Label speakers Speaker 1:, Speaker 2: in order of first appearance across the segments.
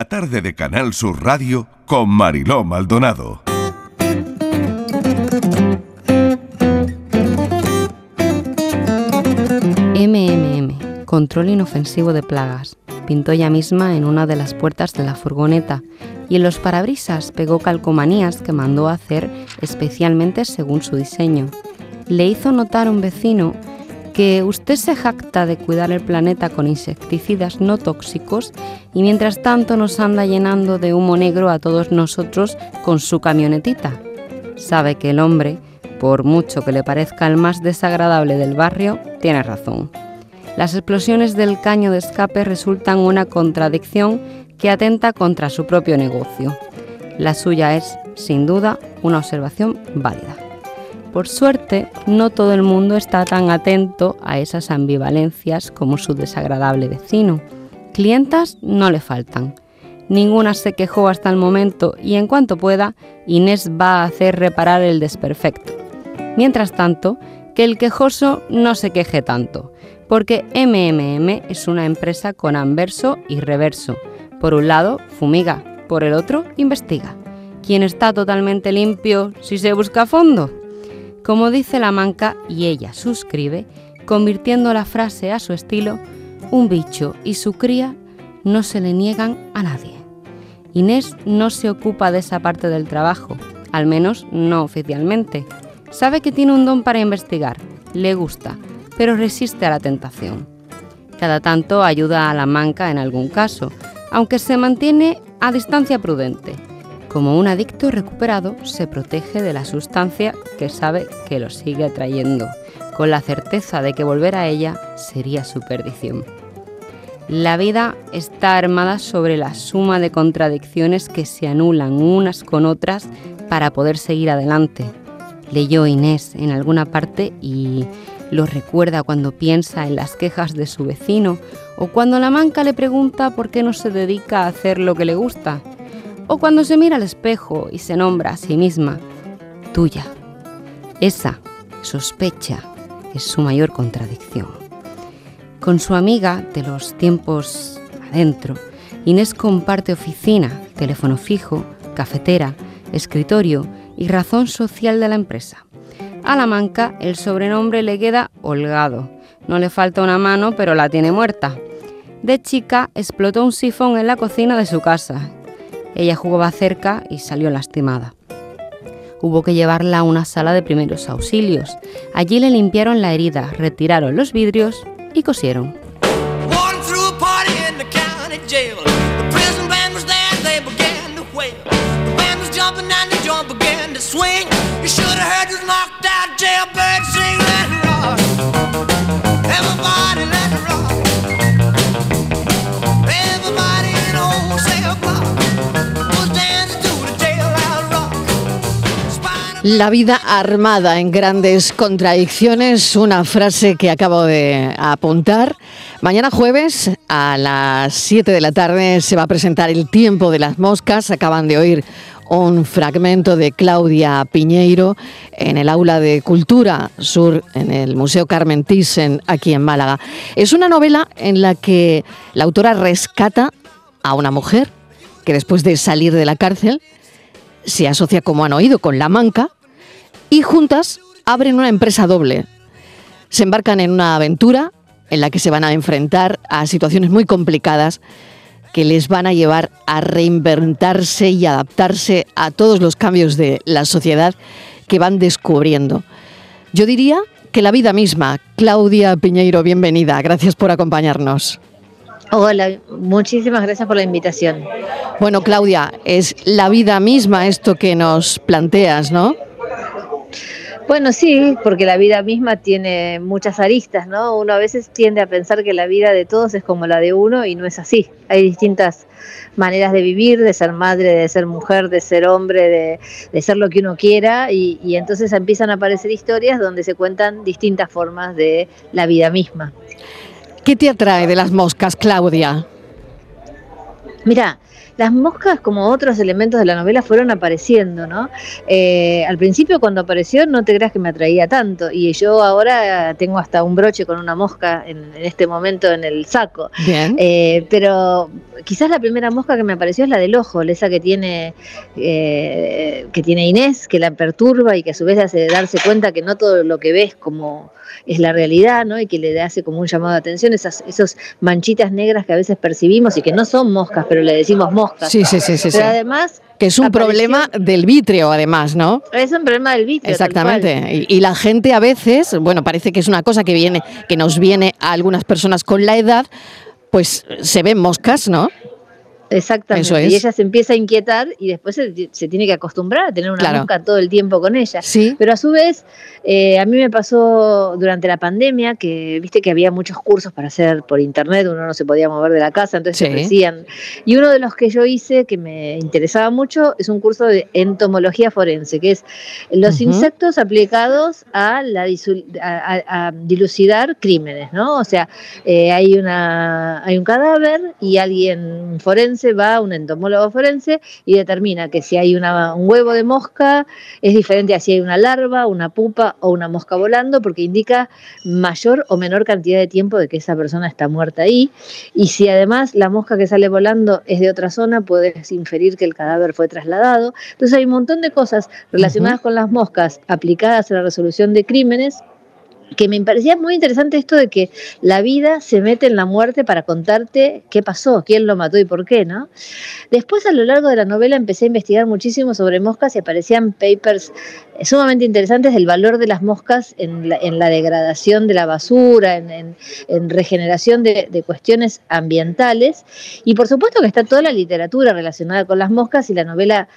Speaker 1: La tarde de Canal Sur Radio con Mariló Maldonado.
Speaker 2: MMM, control inofensivo de plagas. Pintó ella misma en una de las puertas de la furgoneta y en los parabrisas pegó calcomanías que mandó a hacer especialmente según su diseño. Le hizo notar un vecino que usted se jacta de cuidar el planeta con insecticidas no tóxicos y mientras tanto nos anda llenando de humo negro a todos nosotros con su camionetita. Sabe que el hombre, por mucho que le parezca el más desagradable del barrio, tiene razón. Las explosiones del caño de escape resultan una contradicción que atenta contra su propio negocio. La suya es, sin duda, una observación válida. Por suerte, no todo el mundo está tan atento a esas ambivalencias como su desagradable vecino. Clientas no le faltan. Ninguna se quejó hasta el momento y en cuanto pueda, Inés va a hacer reparar el desperfecto. Mientras tanto, que el quejoso no se queje tanto, porque MMM es una empresa con anverso y reverso. Por un lado, fumiga, por el otro, investiga. ¿Quién está totalmente limpio si se busca fondo? Como dice la manca y ella suscribe, convirtiendo la frase a su estilo, un bicho y su cría no se le niegan a nadie. Inés no se ocupa de esa parte del trabajo, al menos no oficialmente. Sabe que tiene un don para investigar, le gusta, pero resiste a la tentación. Cada tanto ayuda a la manca en algún caso, aunque se mantiene a distancia prudente como un adicto recuperado se protege de la sustancia que sabe que lo sigue atrayendo, con la certeza de que volver a ella sería su perdición. La vida está armada sobre la suma de contradicciones que se anulan unas con otras para poder seguir adelante. Leyó Inés en alguna parte y lo recuerda cuando piensa en las quejas de su vecino o cuando la manca le pregunta por qué no se dedica a hacer lo que le gusta o cuando se mira al espejo y se nombra a sí misma tuya. Esa sospecha es su mayor contradicción. Con su amiga de los tiempos adentro, Inés comparte oficina, teléfono fijo, cafetera, escritorio y razón social de la empresa. A la manca el sobrenombre le queda holgado. No le falta una mano, pero la tiene muerta. De chica explotó un sifón en la cocina de su casa ella jugaba cerca y salió lastimada. Hubo que llevarla a una sala de primeros auxilios. Allí le limpiaron la herida, retiraron los vidrios y cosieron.
Speaker 3: La vida armada en grandes contradicciones, una frase que acabo de apuntar. Mañana jueves a las 7 de la tarde se va a presentar El tiempo de las moscas. Acaban de oír un fragmento de Claudia Piñeiro en el aula de Cultura Sur, en el Museo Carmen Thyssen, aquí en Málaga. Es una novela en la que la autora rescata a una mujer que después de salir de la cárcel se asocia, como han oído, con la manca y juntas abren una empresa doble. Se embarcan en una aventura en la que se van a enfrentar a situaciones muy complicadas que les van a llevar a reinventarse y adaptarse a todos los cambios de la sociedad que van descubriendo. Yo diría que la vida misma. Claudia Piñeiro, bienvenida. Gracias por acompañarnos.
Speaker 4: Hola, muchísimas gracias por la invitación.
Speaker 3: Bueno, Claudia, es la vida misma esto que nos planteas, ¿no?
Speaker 4: Bueno, sí, porque la vida misma tiene muchas aristas, ¿no? Uno a veces tiende a pensar que la vida de todos es como la de uno y no es así. Hay distintas maneras de vivir, de ser madre, de ser mujer, de ser hombre, de, ser lo que uno quiera y, y entonces empiezan a aparecer historias donde se cuentan distintas formas de la vida misma.
Speaker 3: ¿Qué te atrae de las moscas, Claudia?
Speaker 4: Mira, las moscas, como otros elementos de la novela, fueron apareciendo, ¿no? Eh, al principio, cuando apareció, no te creas que me atraía tanto. Y yo ahora tengo hasta un broche con una mosca en, este momento en el saco.
Speaker 3: Bien.
Speaker 4: Eh, pero quizás la primera mosca que me apareció es la del ojo, esa que tiene, eh, que tiene Inés, que la perturba y que a su vez hace darse cuenta que no todo lo que ves como es la realidad, ¿no? Y que le hace como un llamado de atención, esas esos manchitas negras que a veces percibimos y que no son moscas, pero le decimos moscas.
Speaker 3: Sí, sí, sí, sí.
Speaker 4: Pero además
Speaker 3: que es un problema del vitrio, además, ¿no?
Speaker 4: Es un problema del vitrio.
Speaker 3: Exactamente. Y, la gente a veces, bueno, parece que es una cosa que viene, que nos viene a algunas personas con la edad, pues se ven moscas, ¿no?
Speaker 4: Exactamente. Y ella se empieza a inquietar y después se, tiene que acostumbrar a tener una mosca todo el tiempo con ella.
Speaker 3: Sí.
Speaker 4: Pero a su vez, eh, a mí me pasó durante la pandemia que viste que había muchos cursos para hacer por internet, uno no se podía mover de la casa, entonces se ofrecían. Y uno de los que yo hice que me interesaba mucho es un curso de entomología forense, que es los insectos aplicados a, la a, dilucidar crímenes, ¿no? O sea, eh, hay, una, hay un cadáver y alguien forense va un entomólogo forense y determina que si hay un huevo de mosca es diferente a si hay una larva, una pupa o una mosca volando, porque indica mayor o menor cantidad de tiempo de que esa persona está muerta ahí. Y si además la mosca que sale volando es de otra zona, puedes inferir que el cadáver fue trasladado. Entonces hay un montón de cosas relacionadas con las moscas aplicadas a la resolución de crímenes que me parecía muy interesante esto de que la vida se mete en la muerte para contarte qué pasó, quién lo mató y por qué, ¿no? Después a lo largo de la novela empecé a investigar muchísimo sobre moscas y aparecían papers sumamente interesantes del valor de las moscas en la, degradación de la basura, en, regeneración de, de, cuestiones ambientales. Y por supuesto que está toda la literatura relacionada con las moscas y la novela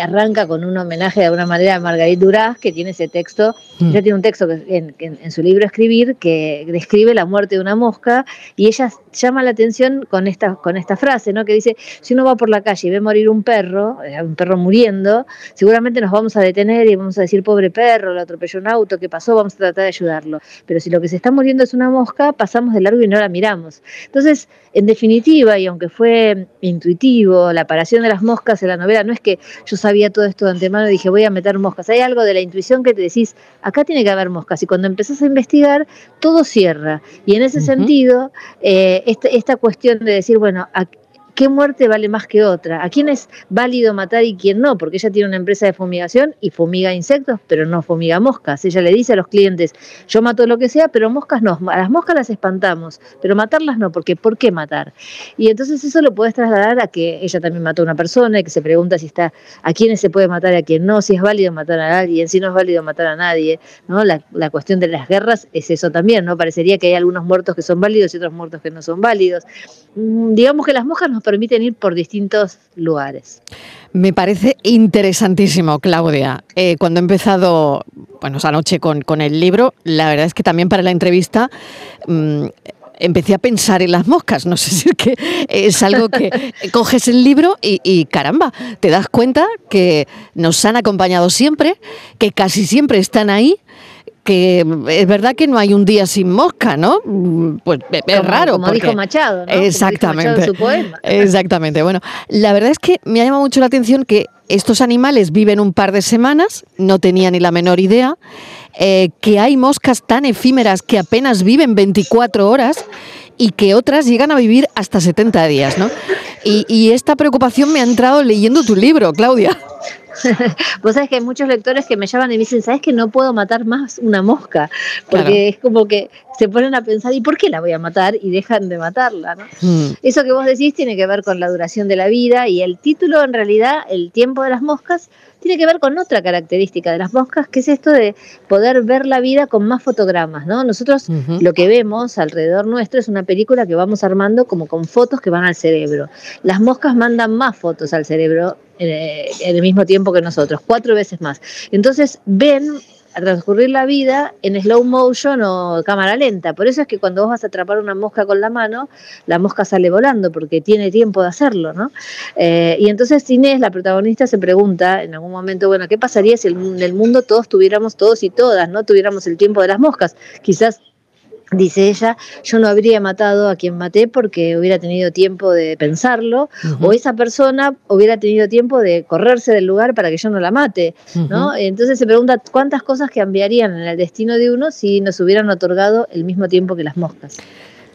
Speaker 4: arranca con un homenaje de alguna manera a Margarita Duraz, que tiene ese texto, mm. ella tiene un texto que en, su libro Escribir que describe la muerte de una mosca y ella llama la atención con esta, con esta frase, ¿no? que dice, si uno va por la calle y ve morir un perro, eh, un perro muriendo, seguramente nos vamos a detener y vamos a decir, pobre perro, le atropelló un auto, ¿qué pasó? Vamos a tratar de ayudarlo. Pero si lo que se está muriendo es una mosca, pasamos de largo y no la miramos. Entonces, en definitiva, y aunque fue intuitivo, la aparición de las moscas en la novela no es que yo sabía todo esto de antemano y dije, voy a meter moscas. Hay algo de la intuición que te decís, acá tiene que haber moscas. Y cuando empezás a investigar, todo cierra. Y en ese sentido, eh, esta, esta, cuestión de decir, bueno, ¿qué muerte vale más que otra? ¿A quién es válido matar y quién no? Porque ella tiene una empresa de fumigación y fumiga insectos, pero no fumiga moscas. Ella le dice a los clientes, yo mato lo que sea, pero moscas no. A las moscas las espantamos, pero matarlas no, porque ¿por qué matar? Y entonces eso lo puedes trasladar a que ella también mató a una persona y que se pregunta si está a quiénes se puede matar a quién no, si es válido matar a alguien, si no es válido matar a nadie. ¿no? La, la cuestión de las guerras es eso también, ¿no? Parecería que hay algunos muertos que son válidos y otros muertos que no son válidos. Mm, digamos que las moscas nos permiten ir por distintos lugares.
Speaker 3: Me parece interesantísimo, Claudia. Eh, cuando he empezado, bueno, esa noche con, con, el libro, la verdad es que también para la entrevista mm, empecé a pensar en las moscas. No sé si es que es algo que coges el libro y, y, caramba, te das cuenta que nos han acompañado siempre, que casi siempre están ahí que es verdad que no hay un día sin mosca, ¿no? Pues es raro.
Speaker 4: Como dijo Machado, ¿no?
Speaker 3: Exactamente. su poema. Exactamente. Bueno, la verdad es que me ha llamado mucho la atención que estos animales viven un par de semanas, no tenía ni la menor idea, eh, que hay moscas tan efímeras que apenas viven 24 horas y que otras llegan a vivir hasta 70 días, ¿no? Y, y esta preocupación me ha entrado leyendo tu libro, Claudia.
Speaker 4: Vos sabés que hay muchos lectores que me llaman y me dicen, ¿sabes que no puedo matar más una mosca? Porque es como que se ponen a pensar, ¿y por qué la voy a matar? Y dejan de matarla. ¿no? Hmm. Eso que vos decís tiene que ver con la duración de la vida y el título, en realidad, el tiempo de las moscas, tiene que ver con otra característica de las moscas, que es esto de poder ver la vida con más fotogramas. ¿no? Nosotros lo que vemos alrededor nuestro es una película que vamos armando como con fotos que van al cerebro. Las moscas mandan más fotos al cerebro eh, en el mismo tiempo que nosotros, cuatro veces más. Entonces ven transcurrir la vida en slow motion o cámara lenta. Por eso es que cuando vos vas a atrapar una mosca con la mano, la mosca sale volando porque tiene tiempo de hacerlo, ¿no? Eh, y entonces Inés, la protagonista, se pregunta en algún momento, bueno, ¿qué pasaría si en el mundo todos tuviéramos, todos y todas, no tuviéramos el tiempo de las moscas? Quizás Dice ella, yo no habría matado a quien maté porque hubiera tenido tiempo de pensarlo, o esa persona hubiera tenido tiempo de correrse del lugar para que yo no la mate, ¿no? Entonces se pregunta cuántas cosas cambiarían en el destino de uno si nos hubieran otorgado el mismo tiempo que las moscas.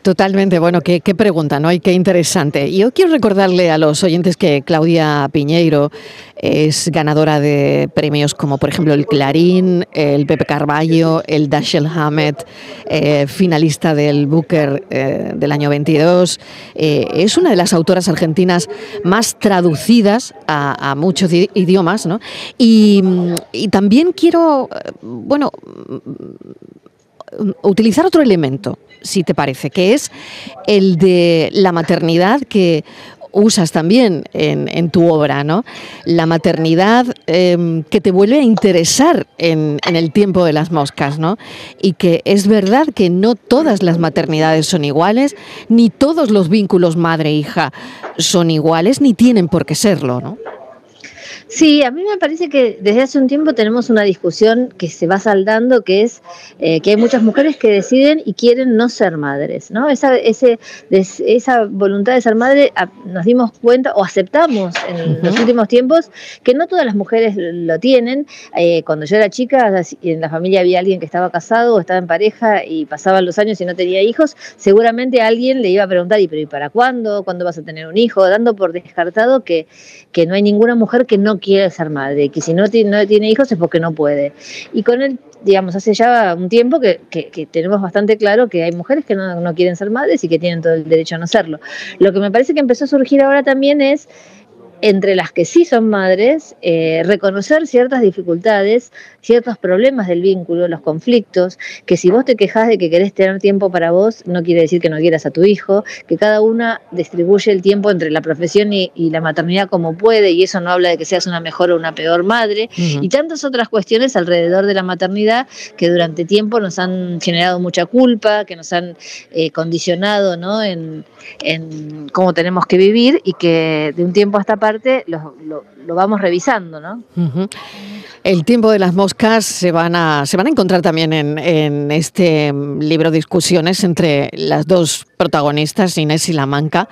Speaker 3: Totalmente, bueno, qué, pregunta, ¿no? Y qué interesante. Yo quiero recordarle a los oyentes que Claudia Piñeiro es ganadora de premios como, por ejemplo, el Clarín, el Pepe Carballo, el Dashiell Hammett, eh, finalista del Booker eh, del año 22. Eh, es una de las autoras argentinas más traducidas a, muchos idiomas, ¿no? Y, y también quiero, bueno, utilizar otro elemento si te parece, que es el de la maternidad que usas también en, tu obra, ¿no? La maternidad em, que te vuelve a interesar en, en, el tiempo de las moscas, ¿no? Y que es verdad que no todas las maternidades son iguales, ni todos los vínculos madre-hija son iguales, ni tienen por qué serlo, ¿no?
Speaker 4: Sí, a mí me parece que desde hace un tiempo tenemos una discusión que se va saldando, que es eh, que hay muchas mujeres que deciden y quieren no ser madres, ¿no? Esa, ese, esa voluntad de ser madre nos dimos cuenta o aceptamos en los últimos tiempos que no todas las mujeres lo tienen. Eh, cuando yo era chica, en la familia había alguien que estaba casado o estaba en pareja y pasaban los años y no tenía hijos, seguramente alguien le iba a preguntar, ¿y, pero, ¿y para cuándo? ¿Cuándo vas a tener un hijo? Dando por descartado que, que no hay ninguna mujer que no quiere ser madre, que si no tiene, no tiene hijos es porque no puede. Y con él, digamos, hace ya un tiempo que, que, tenemos bastante claro que hay mujeres que no, no quieren ser madres y que tienen todo el derecho a no serlo. Lo que me parece que empezó a surgir ahora también es entre las que sí son madres, eh, reconocer ciertas dificultades, ciertos problemas del vínculo, los conflictos, que si vos te quejas de que querés tener tiempo para vos, no quiere decir que no quieras a tu hijo, que cada una distribuye el tiempo entre la profesión y, la maternidad como puede, y eso no habla de que seas una mejor o una peor madre, y tantas otras cuestiones alrededor de la maternidad que durante tiempo nos han generado mucha culpa, que nos han eh, condicionado ¿no? en, en cómo tenemos que vivir y que de un tiempo a esta parte lo, vamos revisando, ¿no?
Speaker 3: El tiempo de las moscas se van a, se van a encontrar también en, en este libro Discusiones entre las dos protagonistas, Inés y La Manca,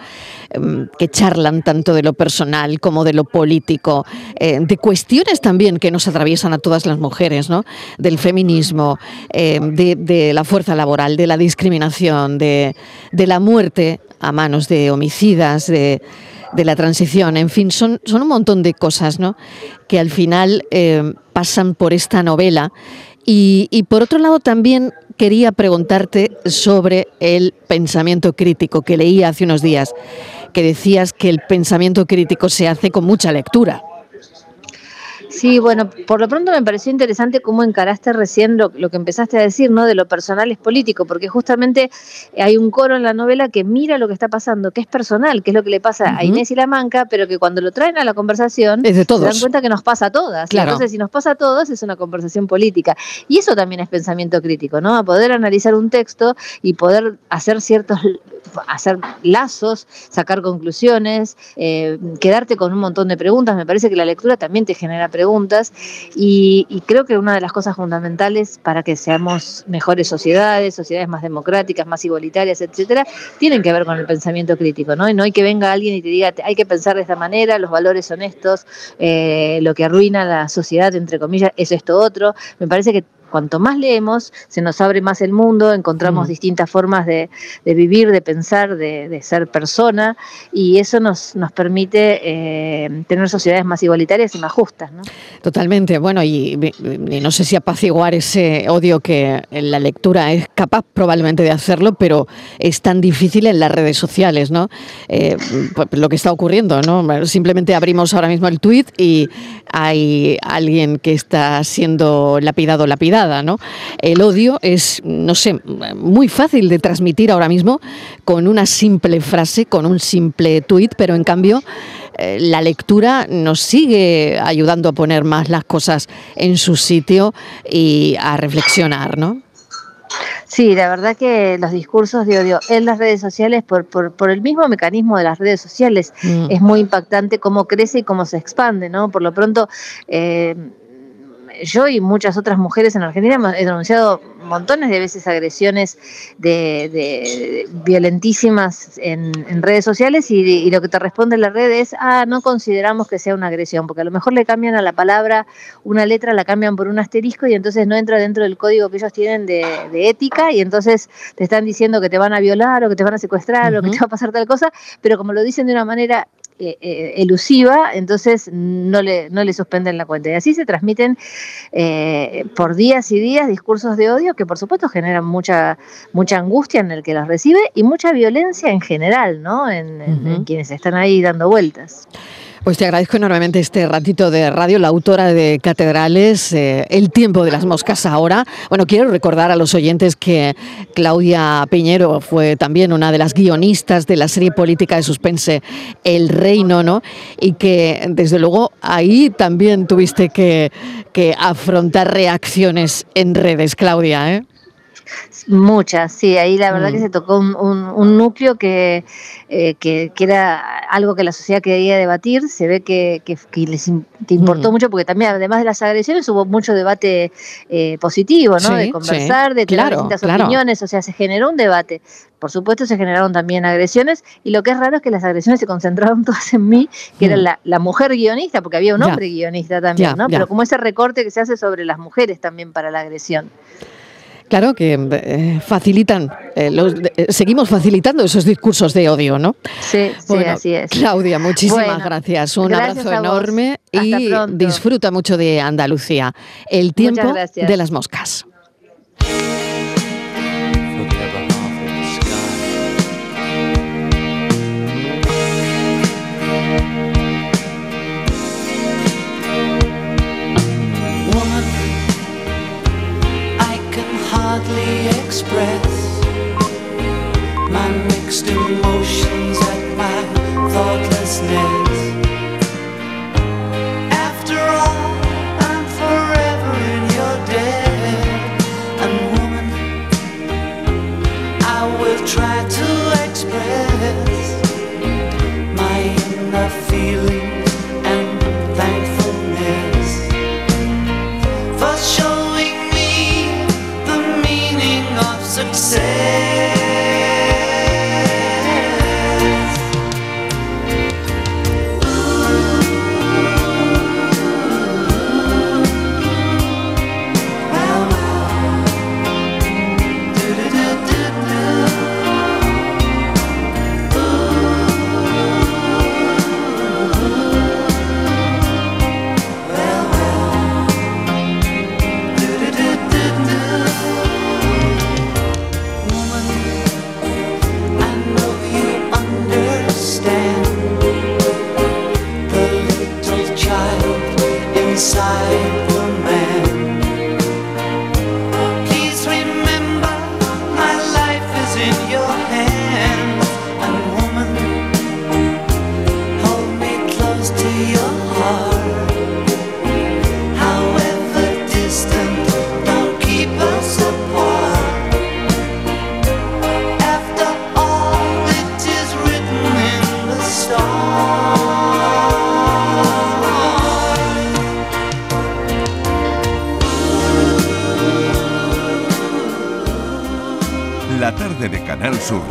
Speaker 3: em, que charlan tanto de lo personal como de lo político, eh, de cuestiones también que nos atraviesan a todas las mujeres, ¿no? Del feminismo, em, de, de, la fuerza laboral, de la discriminación, de, de la muerte a manos de homicidas, de de la transición, en fin, son, son un montón de cosas ¿no? que al final eh, pasan por esta novela. Y, y, por otro lado también quería preguntarte sobre el pensamiento crítico que leí hace unos días, que decías que el pensamiento crítico se hace con mucha lectura.
Speaker 4: Sí, bueno, por lo pronto me pareció interesante cómo encaraste recién lo, que empezaste a decir, ¿no? De lo personal es político, porque justamente hay un coro en la novela que mira lo que está pasando, que es personal, que es lo que le pasa a Inés y la Manca, pero que cuando lo traen a la conversación
Speaker 3: se
Speaker 4: dan cuenta que nos pasa a todas. Entonces, si nos pasa a todos, es una conversación política. Y eso también es pensamiento crítico, ¿no? A poder analizar un texto y poder hacer ciertos hacer lazos, sacar conclusiones, eh, quedarte con un montón de preguntas. Me parece que la lectura también te genera preguntas y, creo que una de las cosas fundamentales para que seamos mejores sociedades, sociedades más democráticas, más igualitarias, etcétera, tienen que ver con el pensamiento crítico, ¿no? Y no hay que venga alguien y te diga hay que pensar de esta manera, los valores son estos, eh, lo que arruina la sociedad, entre comillas, es esto otro. Me parece que cuanto más leemos, se nos abre más el mundo, encontramos distintas formas de, vivir, de pensar, de, ser persona, y eso nos, nos permite eh, tener sociedades más igualitarias y más justas. ¿no?
Speaker 3: Totalmente. Bueno, y, no sé si apaciguar ese odio que la lectura es capaz probablemente de hacerlo, pero es tan difícil en las redes sociales, ¿no? Eh, pues, lo que está ocurriendo, ¿no? Simplemente abrimos ahora mismo el tweet y hay alguien que está siendo lapidado, lapidado ¿no? El odio es, no sé, muy fácil de transmitir ahora mismo con una simple frase, con un simple tuit, pero en cambio eh, la lectura nos sigue ayudando a poner más las cosas en su sitio y a reflexionar, ¿no?
Speaker 4: Sí, la verdad que los discursos de odio en las redes sociales, por, por, el mismo mecanismo de las redes sociales, mm. es muy impactante cómo crece y cómo se expande, ¿no? Por lo pronto, eh, yo y muchas otras mujeres en Argentina hemos denunciado montones de veces agresiones de, violentísimas en, redes sociales y, lo que te responde la red es, ah, no consideramos que sea una agresión, porque a lo mejor le cambian a la palabra una letra, la cambian por un asterisco y entonces no entra dentro del código que ellos tienen de, ética y entonces te están diciendo que te van a violar o que te van a secuestrar o que te va a pasar tal cosa, pero como lo dicen de una manera eh, eh, elusiva, entonces no le, no le suspenden la cuenta. Y así se transmiten eh, por días y días discursos de odio que por supuesto generan mucha, mucha angustia en el que los recibe y mucha violencia en general, ¿no? en quienes están ahí dando vueltas.
Speaker 5: Pues te agradezco enormemente este ratito de radio, la autora de Catedrales, eh, El tiempo de las moscas ahora. Bueno, quiero recordar a los oyentes que Claudia Piñero fue también una de las guionistas de la serie política de suspense El Reino, ¿no? Y que desde luego ahí también tuviste que, que afrontar reacciones en redes, Claudia, ¿eh?
Speaker 4: Muchas, sí, ahí la verdad que mm. se tocó un, núcleo que, eh, que, que, era algo que la sociedad quería debatir, se ve que, que, les importó mm. mucho porque también además de las agresiones hubo mucho debate eh, positivo, ¿no? de conversar, de tener distintas opiniones, o sea, se generó un debate. Por supuesto se generaron también agresiones y lo que es raro es que las agresiones se concentraron todas en mí, que era mm. la, mujer guionista, porque había un hombre guionista también, ¿no? Pero como ese recorte que se hace sobre las mujeres también para la agresión.
Speaker 5: Claro que eh, facilitan, eh, eh, seguimos facilitando esos discursos de odio, ¿no?
Speaker 4: Sí, sí, así es.
Speaker 5: Claudia, muchísimas gracias. Un abrazo enorme y disfruta mucho de Andalucía. El tiempo de las moscas. Express my mixed emotions at my thoughtlessness.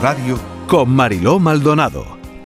Speaker 1: Radio con Mariló Maldonado